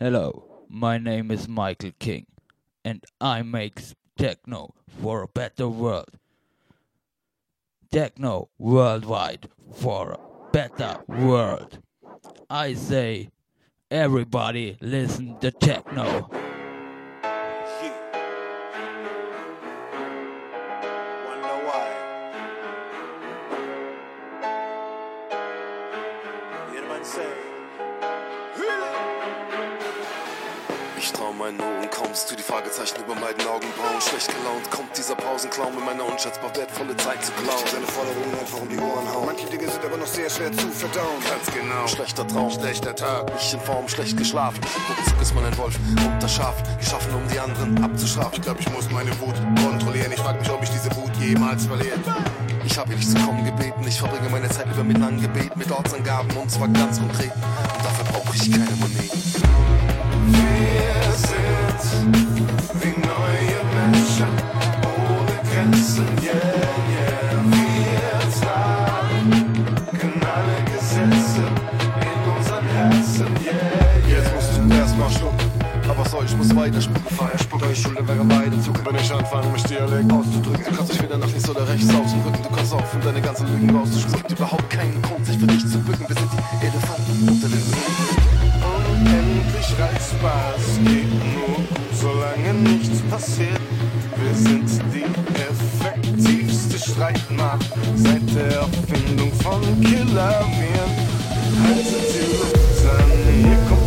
Hello, my name is Michael King, and I make techno for a better world. Techno worldwide for a better world. I say, everybody listen to techno. Dieser Pausenclown mit meiner unschätzbar wertvolle Zeit zu klauen. Seine Forderungen einfach um die Ohren hauen. Manche Dinge sind aber noch sehr schwer zu verdauen. Ganz genau. Schlechter Traum, Schlechter Tag. nicht in Form, schlecht geschlafen. Ruckzuck ist man ein Wolf unter Schaf, geschaffen um die anderen abzustrafen. Ich glaube, ich muss meine Wut kontrollieren. Ich frage mich, ob ich diese Wut jemals verliere. Ich habe hier nicht zu kommen gebeten, ich verbringe meine Zeit lieber mit langen Gebeten, mit Ortsangaben und zwar ganz konkret. Und dafür brauche ich keine Moneten. Ich muss weiter spucken. Feuer spucken, ich Schulter wäre beide Zucker. Wenn ich anfange, mich Dialekt auszudrücken. Du kannst dich weder nach links oder rechts ausdrücken. Du kannst aufhören, deine ganzen Lügen rauszuspucken. Überhaupt keinen Grund, sich für dich zu bücken. Wir sind die Elefanten unter den Löwen. Unendlich reizbar, es geht nur gut, solange nichts passiert. Wir sind die effektivste Streitmacht seit der Erfindung von Killerviren. Haltet Luft an, hier kommt